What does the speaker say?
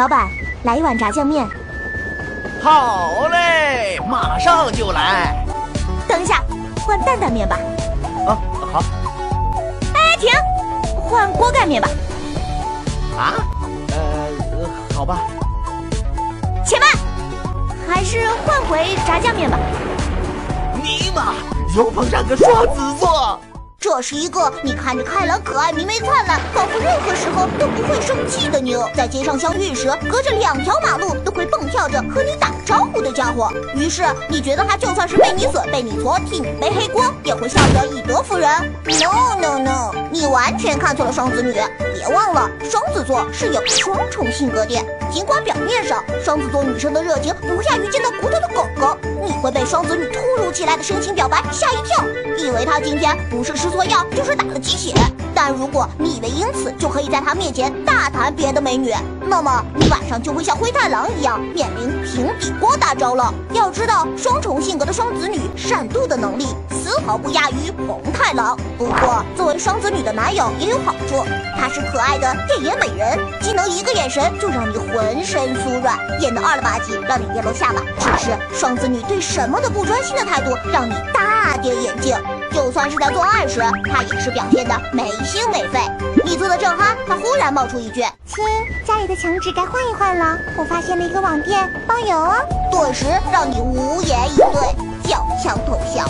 老板，来一碗炸酱面。好嘞，马上就来。等一下，换担担面吧。啊，好。哎，停，换锅盖面吧。啊？呃，好吧。且慢，还是换回炸酱面吧。尼玛，又碰上个双子座。这是一个你看着开朗可爱、明媚灿烂，仿佛任何时候都不会生气的妞。在街上相遇时，隔着两条马路都会蹦跳着和你打招呼的家伙。于是你觉得他就算是被你损、被你搓、替你背黑锅，也会笑着以德服人？No No No，你完全看错了双子女。别忘了，双子座是有双重性格的。尽管表面上双子座女生的热情不亚于见到骨头的狗狗，你会被双子女突如其来的深情表白吓一跳，以为他今天不是吃错药就是打了鸡血。但如果你以为因此就可以在他面前大谈别的美女，那么你晚上就会像灰太狼一样面临平底锅大招了。要知道，双重性格的双子女善妒的能力丝毫不亚于红太狼。不过，作为双子女的男友也有好处，他是可爱的电眼美人，既能一个眼神就让你浑身酥软，也能二了吧唧让你跌落下巴。只是双子女对什么都不专心的态度，让你大跌眼镜。就算是在做爱时，他也是表现的没心没肺。你做的正酣，他忽然冒出一句：“亲，家里的墙纸该换一换了，我发现了一个网店，包邮哦。”顿时让你无言以对，叫枪偷笑。